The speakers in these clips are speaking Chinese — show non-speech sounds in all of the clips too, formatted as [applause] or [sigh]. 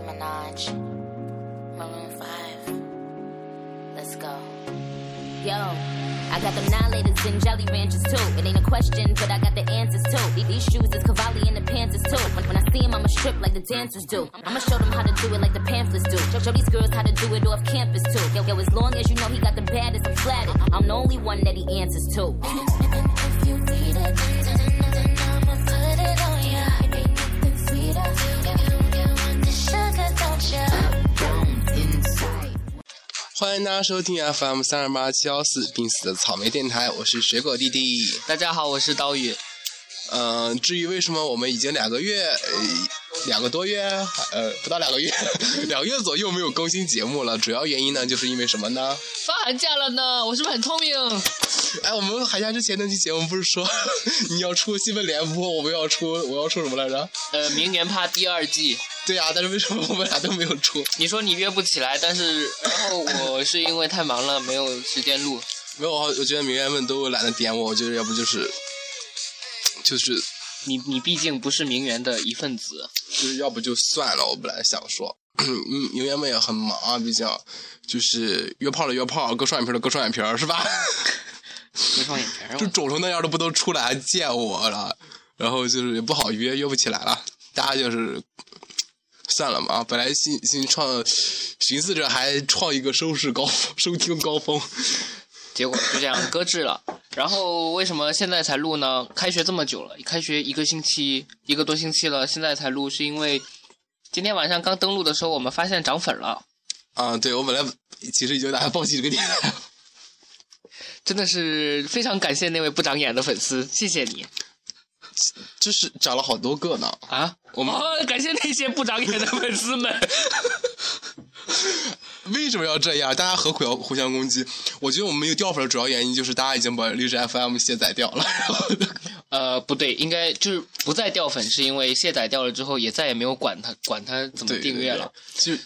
Nicki Minaj. Maroon 5. Let's go. Yo, I got them annihilators and jelly ranchers too. It ain't a question, but I got the answers too. These- shoes is Cavalli and the pants is too. When, when I see them, I'ma strip like the dancers do. I'ma show them how to do it like the pamphlets do. Show, show these girls how to do it off campus too. Yo, yo, as long as you know he got the baddest, I'm. I'm the only one that he answers to. [laughs] If you need it, then I'ma put it on ya. Ain't nothing sweeter. 欢迎大家收听 FM 三二八七幺四病死的草莓电台，我是水果弟弟。大家好，我是刀鱼。嗯、至于为什么我们已经两个月，呃，两个多月，呃，不到两个月，[laughs] 两个月左右没有更新节目了，主要原因呢，就是因为什么呢？放寒假了呢，我是不是很聪明？哎，我们寒假之前那期节目不是说 [laughs] 你要出新闻联播，我们要出，我要出什么来着？呃，明年怕第二季。对呀、但是为什么我们俩都没有出？你说你约不起来，但是然后我是因为太忙了，没有时间录。没有，我觉得明媛们都懒得点我，我觉得要不就是，就是你你毕竟不是名媛的一份子，就是要不就算了，我本来想说，[clears throat] 嗯，名媛们也很忙啊，毕竟就是约炮的约炮，割双眼皮的割双眼皮，是吧？[laughs] 割双眼皮儿就肿成那样都不都出来见我了，然后就是也不好约，约不起来了，大家就是算了嘛。本来新新创，寻思着还创一个收视高峰收听高峰，结果就这样搁置了。然后为什么现在才录呢？开学这么久了，开学一个星期一个多星期了，现在才录，是因为今天晚上刚登录的时候，我们发现涨粉了。啊，对我本来其实已经打算放弃这个电台了。真的是非常感谢那位不长眼的粉丝，谢谢你就是涨了好多个呢。啊！我们哦，感谢那些不长眼的粉丝们。[laughs] 为什么要这样？大家何苦要互相攻击？我觉得我们没有掉粉的主要原因就是大家已经把荔枝 FM 卸载掉了。然后呃，不对，应该就是不再掉粉，是因为卸载掉了之后，也再也没有管它管它怎么订阅了。。对对就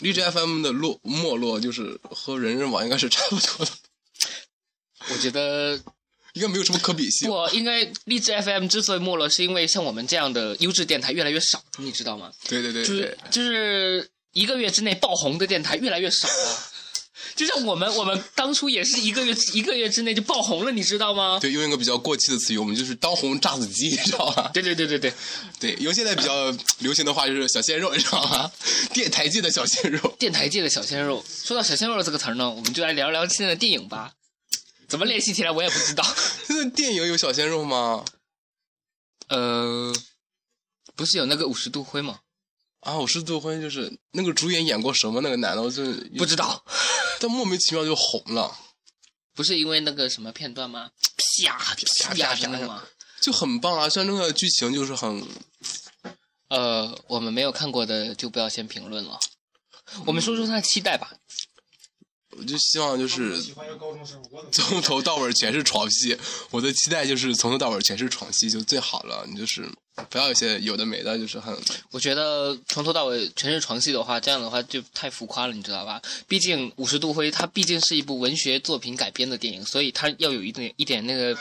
荔枝 FM 的落没落，就是和人人网应该是差不多的，我觉得应该没有什么可比性。不应该荔枝 FM 之所以没落，是因为像我们这样的优质电台越来越少，你知道吗？对对对对就是，就是一个月之内爆红的电台越来越少了。[laughs] 就像我们，我们当初也是一个月一个月之内就爆红了，你知道吗？对，用一个比较过气的词语，我们就是当红炸子鸡，你知道吧？对对对对对，对，用现在比较流行的话就是小鲜肉，你知道吗？电台界的小鲜肉。电台界的小鲜肉。说到小鲜肉这个词儿呢，我们就来聊聊现在的电影吧。怎么联系起来我也不知道。[laughs] 现在电影有小鲜肉吗？呃，不是有那个五十度灰吗？啊，我是杜辉，就是那个主演演过什么那个男的，我就不知道，[laughs] 但莫名其妙就红了，不是因为那个什么片段吗？啪啪啪啪？就很棒啊！虽然那个剧情就是很呃，我们没有看过的就不要先评论了。我们说说他的期待吧。我就希望就是从头到尾全是床戏。我的期待就是从头到尾全是床戏就最好了。你就是不要有些有的没的，就是很我觉得从头到尾全是床戏的话，这样的话就太浮夸了，你知道吧？毕竟《五十度灰》它毕竟是一部文学作品改编的电影，所以它要有一点一点那个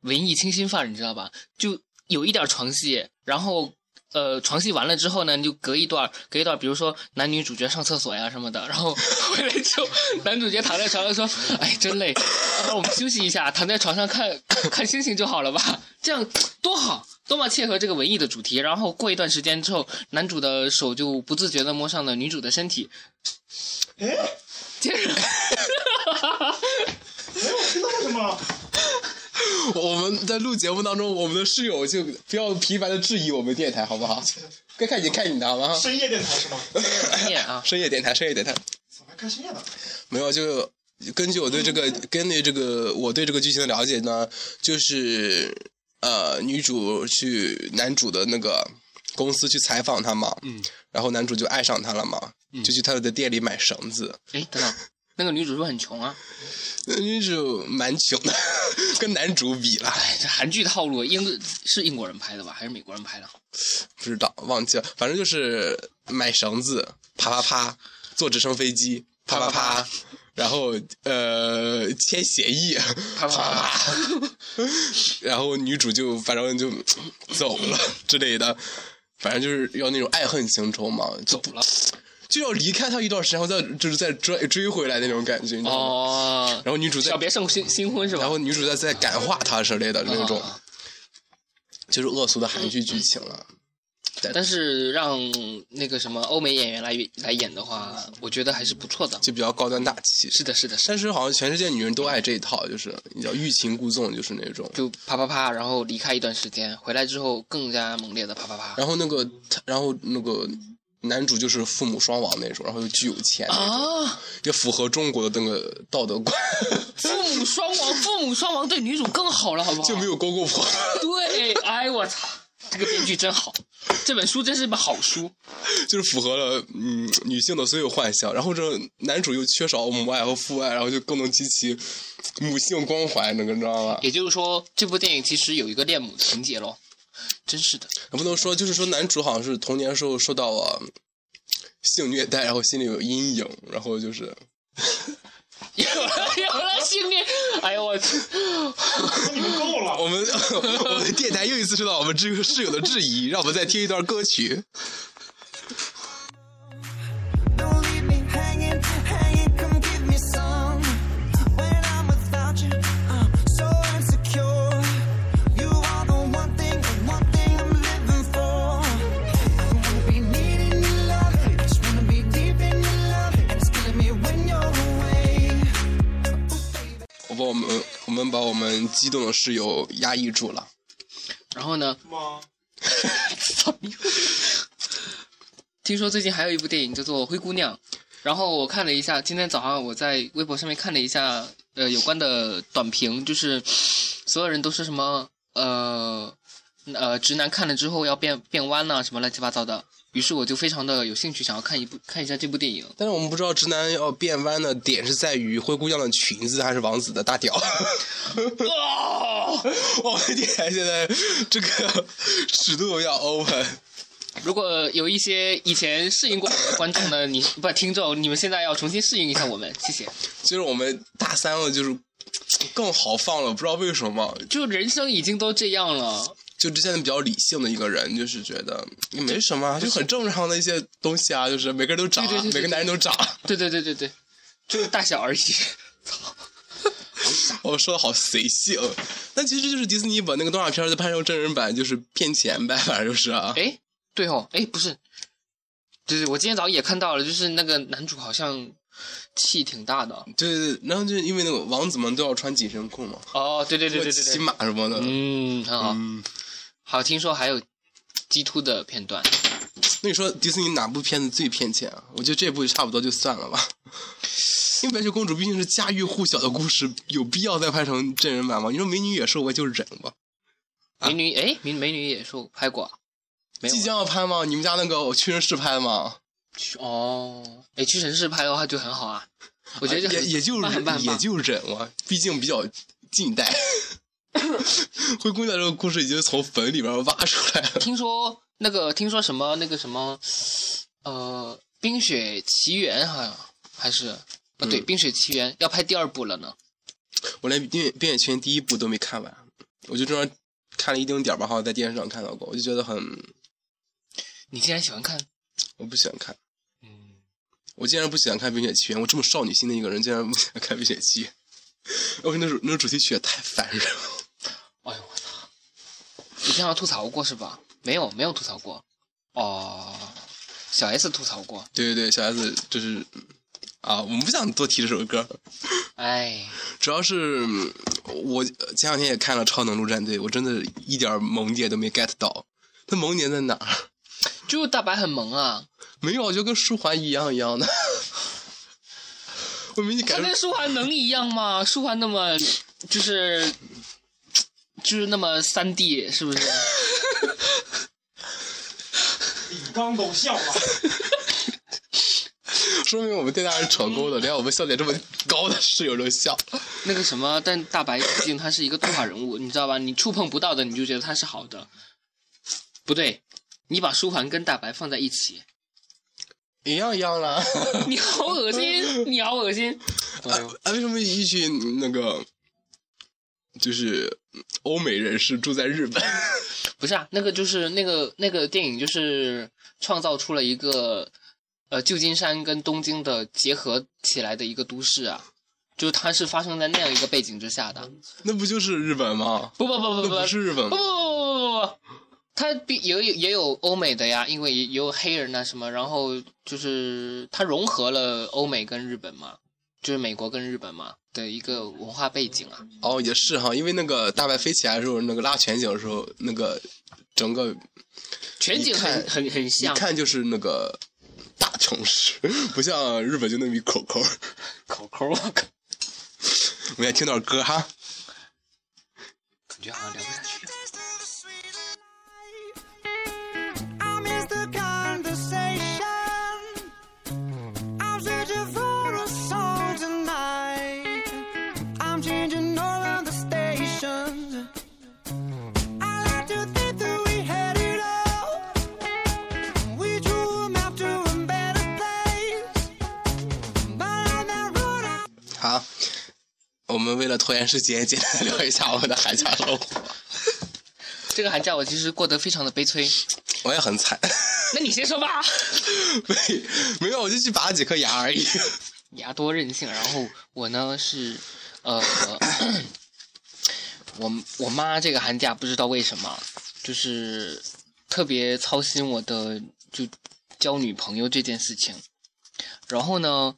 文艺清新范儿，你知道吧？就有一点床戏，然后呃，床戏完了之后呢，你就隔一段隔一段，比如说男女主角上厕所呀什么的，然后 [laughs] 回来之后，男主角躺在床上说：“哎，真累，让我们休息一下，躺在床上看看星星就好了吧？这样多好。”多么切合这个文艺的主题，然后过一段时间之后，男主的手就不自觉的摸上了女主的身体，哎，接着，[laughs] 哎，我知道什么？[laughs] 我们在录节目当中，我们的室友就不要频繁的质疑我们电台，好不好？[laughs] 该看你看你的，好吗？深夜电台是吗？念啊，[laughs] 深夜电台，深夜电台，怎么还看深夜呢？没有就根据我对这个根据这个我对这个剧情的了解呢，就是呃女主去男主的那个公司去采访他嘛，嗯，然后男主就爱上她了嘛，就去他的店里买绳子。哎，等等，那个女主是不是很穷啊？那女主蛮穷的，跟男主比了，哎，这韩剧套路，英是英国人拍的吧，还是美国人拍的？不知道忘记了，反正就是买绳子，啪啪啪，坐直升飞机，啪啪啪，然后呃签协议，啪啪啪，然后女主就反正就走了之类的。反正就是要那种爱恨情仇嘛，走了就要离开他一段时间，然后再就是再追追回来那种感觉，你知道吗？哦，然后女主再小别胜新新婚是吧？然后女主再再感化他之类的那种，啊就是恶俗的韩剧剧情了。但是让那个什么欧美演员来来演的话，我觉得还是不错的。就比较高端大气。是的，是的，是的，但是好像全世界女人都爱这一套，就是你知道欲擒故纵，就是那种。就啪啪啪，然后离开一段时间，回来之后更加猛烈的啪啪啪。然后那个，然后那个男主就是父母双亡那种，然后又巨有钱那种，啊，也符合中国的那个道德观，父母双亡，父母双亡对女主更好了，好不好？[laughs] 就没有公公婆。对，哎我操，这个编剧真好，这本书真是本好书。[laughs] 就是符合了嗯女性的所有幻想，然后这男主又缺少母爱和父爱，然后就更能激起母性光环，那个你知道吗？也就是说，这部电影其实有一个恋母情节咯，真是的。也不能说，就是说男主好像是童年时候受到了性虐待，然后心里有阴影，然后就是有了有了性虐，哎呦我去！你们够了。[laughs] 我们 [laughs] 我们电台又一次受到我们这个室友的质疑，让我们再听一段歌曲。们我们把我们激动的室友压抑住了。然后呢？[laughs] 听说最近还有一部电影叫做《灰姑娘》，然后我看了一下，今天早上我在微博上面看了一下，呃，有关的短评，就是所有人都是什么呃呃直男看了之后要变变弯呐、什么乱七八糟的，于是我就非常的有兴趣，想要看一部看一下这部电影。但是我们不知道直男要变弯的点是在于灰姑娘的裙子还是王子的大屌。[laughs] 哦，[laughs] 我们电台现在这个尺度要 open。如果有一些以前适应过我们的观众呢，你不听众，你们现在要重新适应一下我们，谢谢。就是我们大三了，就是更豪放了，不知道为什么。就人生已经都这样了，就之前比较理性的一个人，就是觉得也没什么，就很正常的一些东西啊，就是每个人都长啊，对对对对每个男人都长。对对对对对，就是大小而已。[laughs] 操我 [laughs] 说的好随性，但其实就是迪士尼把那个动画片再拍成真人版，就是骗钱呗，反正就是啊。哎，对哦，哎，不是，对对，我今天早上也看到了，就是那个男主好像气挺大的。对对对，然后就因为那个王子们都要穿紧身裤嘛，哦，对对对对对骑，马什么的。嗯，很好。嗯，好，听说还有鸡突的片段。那你说迪士尼哪部片子最骗钱啊？我觉得这部差不多就算了吧。因为白雪公主毕竟是家喻户晓的故事，有必要再拍成真人版吗？你说美女野兽我也就忍吧。美女，哎，美美女野兽拍过啊？没有即将要拍吗？你们家那个屈臣氏拍的吗？哦，哎，屈臣氏拍的话就很好啊，我觉得也也就也就忍了，毕竟比较近代。[laughs] 灰姑娘这个故事已经从坟里边挖出来了。听说那个，听说什么那个什么，呃，《冰雪奇缘》好像还是，啊，对，嗯冰雪奇缘》要拍第二部了呢。我连《冰雪冰雪奇缘》第一部都没看完，我就这样看了一丁点儿吧，好像在电视上看到过，我就觉得很，你竟然喜欢看？我不喜欢看。嗯，我竟然不喜欢看《冰雪奇缘》，我这么少女心的一个人，竟然不喜欢看《冰雪奇缘》。我那首那首主题曲也太烦人了。哎呦我操！以前要吐槽过是吧？没有，没有吐槽过。哦，小 S 吐槽过。对对对，小 S 就是啊，我们不想多提这首歌，哎，主要是嗯我前两天也看了《超能陆战队》，我真的一点萌点都没 get 到。他萌点在哪儿？[laughs] 就大白很萌啊，没有，就跟舒缓一样一样的。[laughs] 我明显他跟感觉舒涵能一样吗？舒涵那么就是就是那么三 D 是不是？李刚都笑了。[laughs] 说明我们电台是成功的，连我们笑点这么高的室友都笑。那个什么，但大白毕竟他是一个动画人物，你知道吧？你触碰不到的，你就觉得他是好的。不对，你把舒涵跟大白放在一起，一样一样啦。[laughs] 你好恶心，你好恶心。啊 [laughs] 啊！为什么一群那个就是欧美人士住在日本？[laughs] 不是啊，那个就是那个那个电影就是创造出了一个呃旧金山跟东京的结合起来的一个都市啊，就是它是发生在那样一个背景之下的。那不就是日本吗？不不不不不不是日本？不不不不不不不，它比也有也有欧美的呀，因为也有黑人呐什么，然后就是它融合了欧美跟日本嘛，就是美国跟日本嘛的一个文化背景啊。哦，也是哈，因为那个大白飞起来的时候，那个拉全景的时候，那个整个全景很很很像，一看就是那个大城市，不像日本就那么一口口。[laughs] 口口我靠，我们来听段歌哈。感觉好像聊不下去了拖延时间，简单地聊一下我们的寒假生活。[laughs] 这个寒假我其实过得非常的悲催。我也很惨，[laughs] 那你先说吧。没没有，我就去拔了几颗牙而已。[laughs] 牙多任性，然后我呢是，呃，[coughs] 我我妈这个寒假不知道为什么，就是特别操心我的就交女朋友这件事情。然后呢，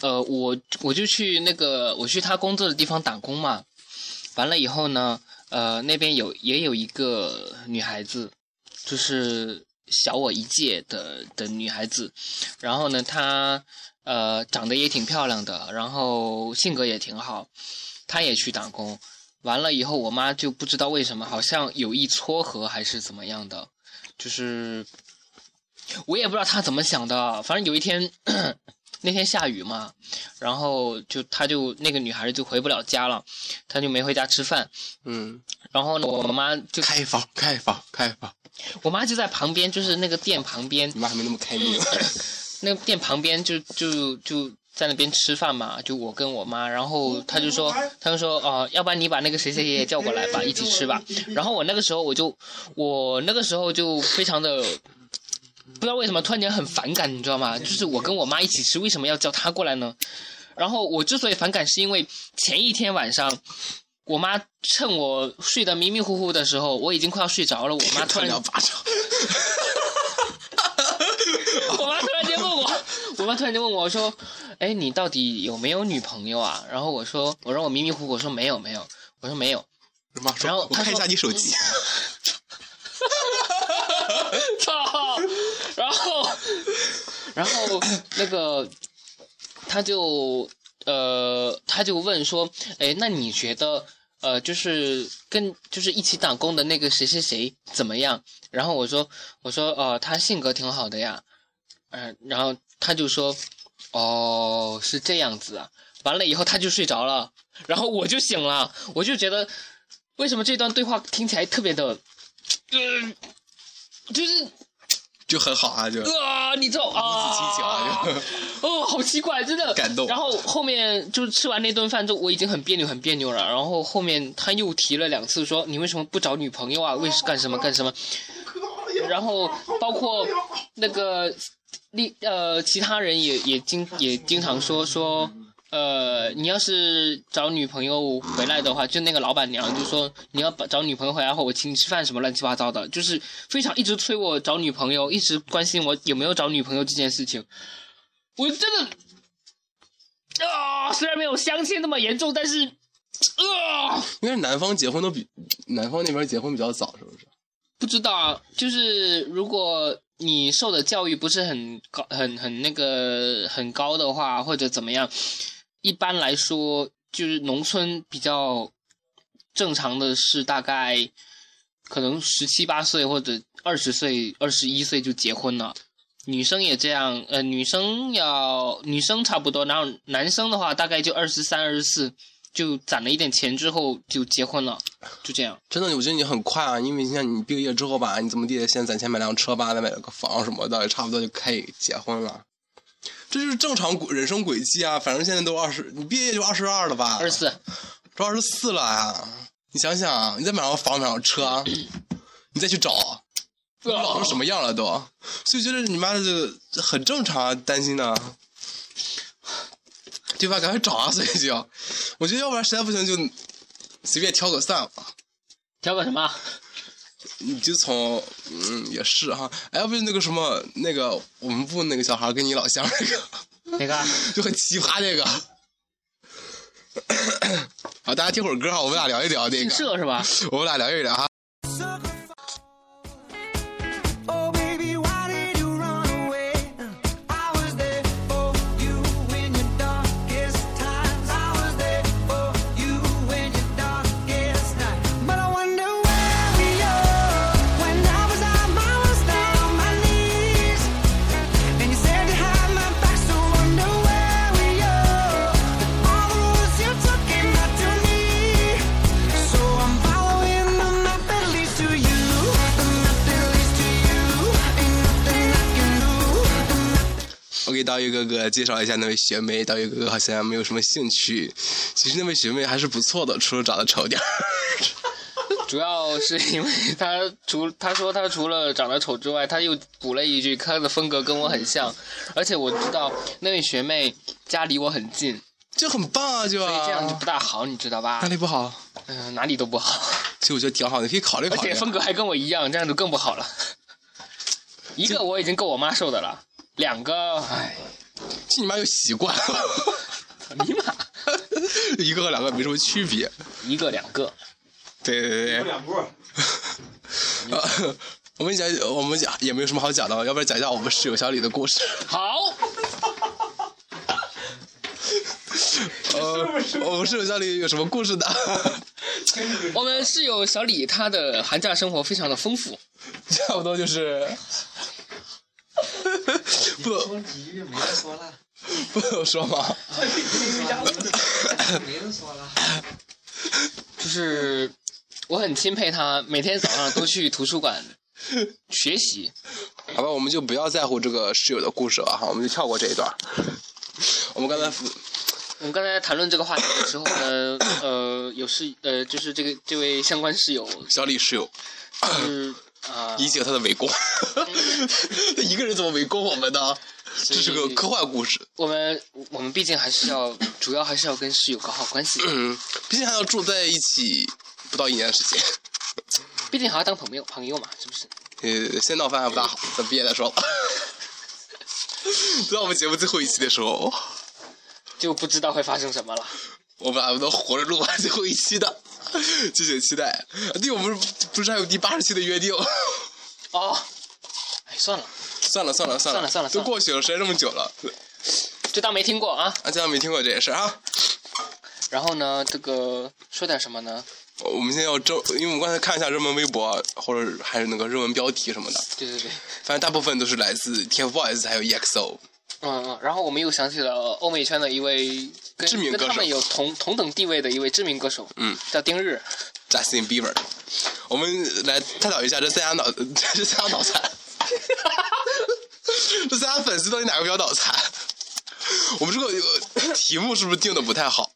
呃，我我就去那个我去他工作的地方打工嘛，完了以后呢，呃，那边有也有一个女孩子，就是小我一届的的女孩子，然后呢，她呃长得也挺漂亮的，然后性格也挺好，她也去打工。完了以后，我妈就不知道为什么，好像有意撮合还是怎么样的，就是我也不知道她怎么想的。反正有一天那天下雨嘛，然后就她就那个女孩就回不了家了，她就没回家吃饭。嗯，然后呢，我妈就开房，开房，开房。我妈就在旁边，就是那个店旁边，你妈还没那么开明。[laughs] 那个店旁边就就就在那边吃饭嘛，就我跟我妈，然后她就说，她就说，哦、要不然你把那个谁谁谁也叫过来吧，一起吃吧。然后我那个时候我就，我那个时候就非常的。不知道为什么突然间很反感，你知道吗？就是我跟我妈一起吃，为什么要叫她过来呢？然后我之所以反感，是因为前一天晚上，我妈趁我睡得迷迷糊糊的时候，我已经快要睡着了，我妈突然两巴掌。[laughs] 我妈突然间问我，我妈突然间问我说：“哎，你到底有没有女朋友啊？”然后我说：“我让我迷迷糊糊，我说没有没有，我说没有。然后她看一下你手机。”操！然后，然后 [coughs] 那个他就呃，他就问说：“哎，那你觉得呃，就是跟就是一起打工的那个谁谁谁怎么样？”然后我说：“我说呃，他性格挺好的呀。”嗯、然后他就说：“哦，是这样子啊。”完了以后他就睡着了，然后我就醒了，我就觉得为什么这段对话听起来特别的，呃，就是就很好啊，就啊，你知道啊，亲情啊，就哦，好奇怪，真的感动然后后面就吃完那顿饭之后，我已经很别扭，很别扭了。然后后面他又提了两次说：“你为什么不找女朋友啊？为干什么干什么？”然后包括那个另呃其他人也也经也经常说说。呃，你要是找女朋友回来的话，就那个老板娘就说你要把找女朋友回来后，我请你吃饭什么乱七八糟的，就是非常一直催我找女朋友，一直关心我有没有找女朋友这件事情。我真的啊，虽然没有相亲那么严重，但是啊，应该是南方结婚都比南方那边结婚比较早，是不是？不知道啊，就是如果你受的教育不是很高、很很那个很高的话，或者怎么样，一般来说就是农村比较正常的是大概可能十七八岁或者二十岁、二十一岁就结婚了。女生也这样，呃，女生要女生差不多，然后男生的话大概就二十三、二十四，就攒了一点钱之后就结婚了，就这样。真的，我觉得你很快啊，因为你像你毕业之后吧，你怎么地，先攒钱买辆车吧，再买了个房什么的，差不多就可以结婚了。这就是正常人生轨迹啊！反正现在都二十，你毕业就二十二了吧？二十四，都二十四了啊！你想想，你再买上房买上车，[clears throat] 你再去找，老成什么样了都，所以觉得你妈的这个很正常啊，担心呢、对吧？赶快找啊！所以就，我觉得要不然实在不行就随便挑个算了。挑个什么？你就从嗯也是哈，哎，要不是那个什么那个我们部那个小孩跟你老乡那个，哪个？[laughs] 就很奇葩那个。[coughs] 好，大家听会儿歌哈，我们俩聊一聊那姓个，社是吧？我们俩聊一聊哈。我给刀鱼哥哥介绍一下那位学妹，刀鱼哥哥好像没有什么兴趣。其实那位学妹还是不错的，除了长得丑点儿。[laughs] 主要是因为他除他说他除了长得丑之外，他又补了一句他的风格跟我很像，而且我知道那位学妹家离我很近，就很棒啊，就所以啊。这样就不大好，你知道吧哪？里不好？嗯、哪里都不好，其实我觉得挺好的，可以考虑考虑。且风格还跟我一样，这样就更不好了。[laughs] 一个我已经够我妈受的了，两个，唉，这你妈有习惯了。[laughs] 尼玛，[laughs] 一个和两个没什么区别。一个两个，对对对对。两步。啊 [laughs] 我们讲，我们讲也没有什么好讲的，要不然讲一下我们室友小李的故事。好，呃，我们室友小李有什么故事呢？我们室友小李他的寒假生活非常的丰富，差不多就是，不说几句没得说了，不能说吗？[laughs] 没得说了。就是我很钦佩他，每天早上都去图书馆学习。好吧，我们就不要在乎这个室友的故事了哈，我们就跳过这一段。我们刚才我们刚才谈论这个话题的时候呢，呃，有室呃，就是这个这位相关室友小李室友是啊、理解他的围攻，他 [laughs] 一个人怎么围攻我们呢？这是个科幻故事，我们我们毕竟还是要主要还是要跟室友搞好关系，嗯，毕竟还要住在一起不到一年的时间。毕竟还要当朋友朋友嘛，是不是？呃，先闹翻还不大好，等毕业再说了。在我们节目最后一期的时候，就不知道会发生什么了。我们俩能活着录完最后一期的，[laughs] 敬请期待。对，我们不是还有第八十期的约定？[laughs] 哦，哎，算了，算了算了算算了算了算了都过去了，时间这么久了，就当没听过啊。啊，就当没听过这件事啊！然后呢，这个说点什么呢？我们现在要正，因为我们刚才看一下热门微博，或者还是那个热门标题什么的，对对对，反正大部分都是来自 TFBOYS 还有 E EXO。嗯嗯。然后我们又想起了欧美圈的一位跟知名歌手跟他们有同同等地位的一位知名歌手，嗯，叫丁日。Justin Bieber。我们来探讨一下这三家脑，[laughs] 这三家脑残，[laughs] 这三家粉丝到底哪个比较脑残？我们这个呃题目是不是定的不太好？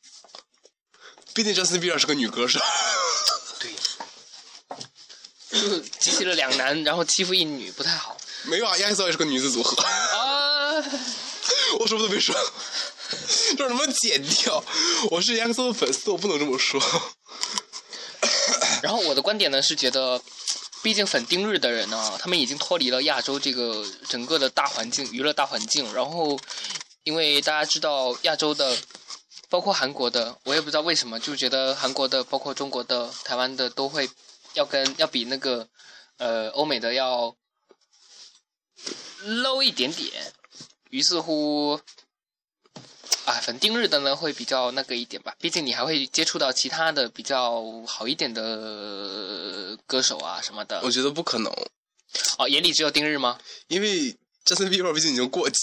毕竟 Justin Bieber 是个女歌手，对，就集齐了两男，然后欺负一女，不太好没有啊，EXO 也是个女子组合，啊。[laughs] 我什么都没说，这 [laughs] 能不能剪掉？我是 EXO 的粉丝，我不能这么说。[laughs] 然后我的观点呢是觉得，毕竟粉丁日的人呢，他们已经脱离了亚洲这个整个的大环境、娱乐大环境。然后，因为大家知道亚洲的，包括韩国的，我也不知道为什么，就觉得韩国的、包括中国的、台湾的都会要跟要比那个呃欧美的要 low 一点点。于是乎，啊，反正丁日的呢会比较那个一点吧，毕竟你还会接触到其他的比较好一点的歌手啊什么的我。觉得不可能，哦，眼里只有丁日吗？因为 Justin Bieber 毕竟已经过期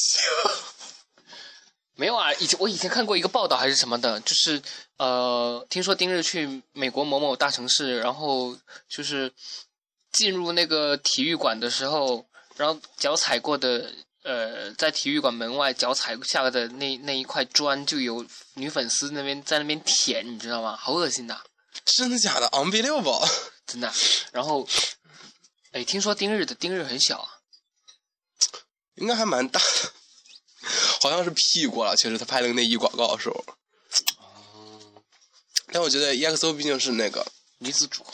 了。没有啊，以前我以前看过一个报道还是什么的，就是呃，听说丁日去美国某某大城市，然后就是进入那个体育馆的时候，然后脚踩过的呃，在体育馆门外脚踩下的那那一块砖，就有女粉丝那边在那边舔，你知道吗？好恶心呐、真的假的？Unbelievable！[laughs] 真的。然后哎，听说丁日的丁日很小啊。应该还蛮大的，好像是 P 过了。其实他拍了个内衣广告的时候，但我觉得 EXO 毕竟是那个女子组。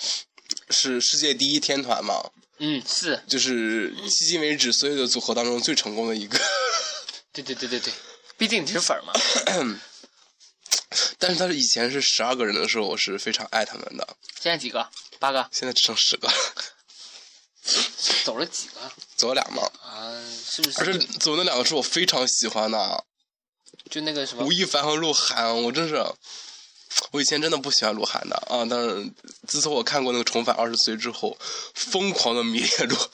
是世界第一天团嘛，嗯，是就是迄今为止所有的组合当中最成功的一个。[laughs] 对对对对对，毕竟你是粉儿嘛。[clears throat] 但是他是以前是十二个人的时候，我是非常爱他们的，现在几个？八个？现在只剩十个，走了几个？走了俩嘛。啊，是不而且是？走那两个是我非常喜欢的，就那个什么吴亦凡和鹿晗，我真是，我以前真的不喜欢鹿晗的啊，但是自从我看过那个《重返二十岁》之后，疯狂的迷恋鹿晗，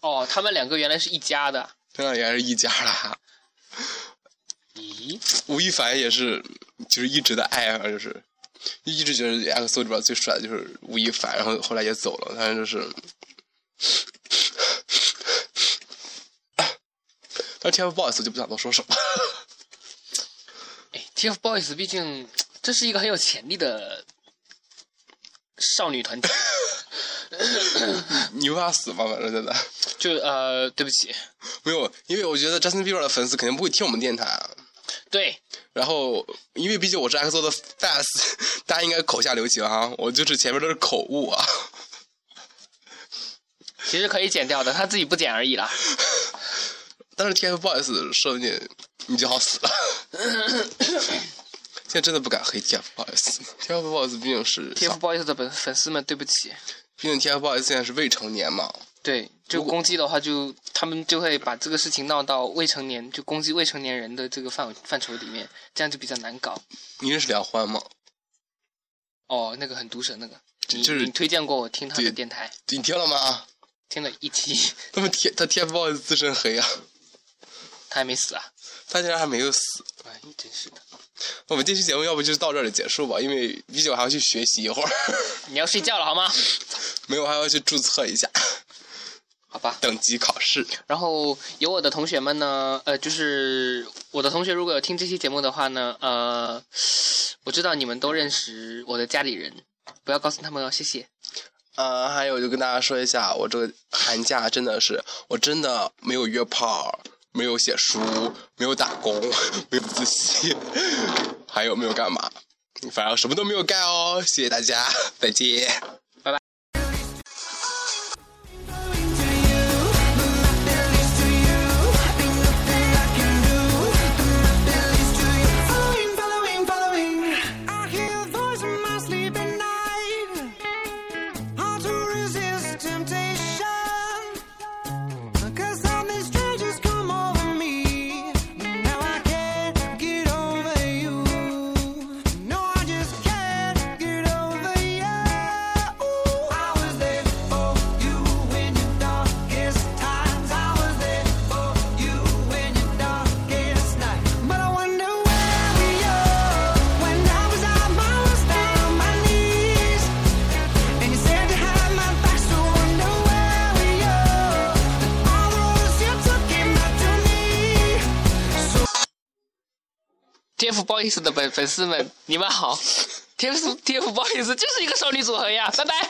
哦，他们两个原来是一家的。他俩原来是一家啦。咦？吴亦凡也是，就是一直的爱啊，就是一直觉得 X O 里边最帅的就是吴亦凡，然后后来也走了，但是就是，[coughs] 但是 TFBOYS 就不想多说什么。哎，TFBOYS 毕竟这是一个很有潜力的少女团体。[laughs] 你不怕死吗？反正真的就呃，对不起，没有，因为我觉得 Justin Bieber 的粉丝肯定不会听我们电台啊。对，然后，因为毕竟我是 XO 的 fans，大家应该口下留情哈，我就是前面都是口误啊。其实可以剪掉的，他自己不剪而已啦。[laughs] 但是 TFBOYS 说不定你就好死了。[coughs] 现在真的不敢黑 TFBOYS，TFBOYS 毕竟是 TFBOYS 的粉粉丝们，对不起。毕竟 TFBOYS 现在是未成年嘛。对，就攻击的话就，他们就会把这个事情闹到未成年，就攻击未成年人的这个范范畴里面，这样就比较难搞。你认识梁欢吗？哦，那个很毒舌那个，你就是你推荐过我听他的电台，你听了吗？听了一期，[laughs] 他们 T 他 TFBOYS 自身黑啊，他还没死啊！他竟然还没有死。哎，真是的。我们这期节目要不就到这里结束吧，因为毕竟我还要去学习一会儿，[laughs] 你要睡觉了好吗？没有还要去注册一下好吧。等级考试。然后有我的同学们呢，呃，就是我的同学如果有听这期节目的话呢，呃，我知道你们都认识我的家里人，不要告诉他们哦，谢谢。呃，还有就跟大家说一下，我这个寒假真的是，我真的没有约炮，没有写书，没有打工，[laughs] 没有自习，还有没有干嘛？反正什么都没有干哦。谢谢大家，再见。不好意思的粉粉丝们，你们好。TF TFBOYS 就是一个少女组合呀，拜拜。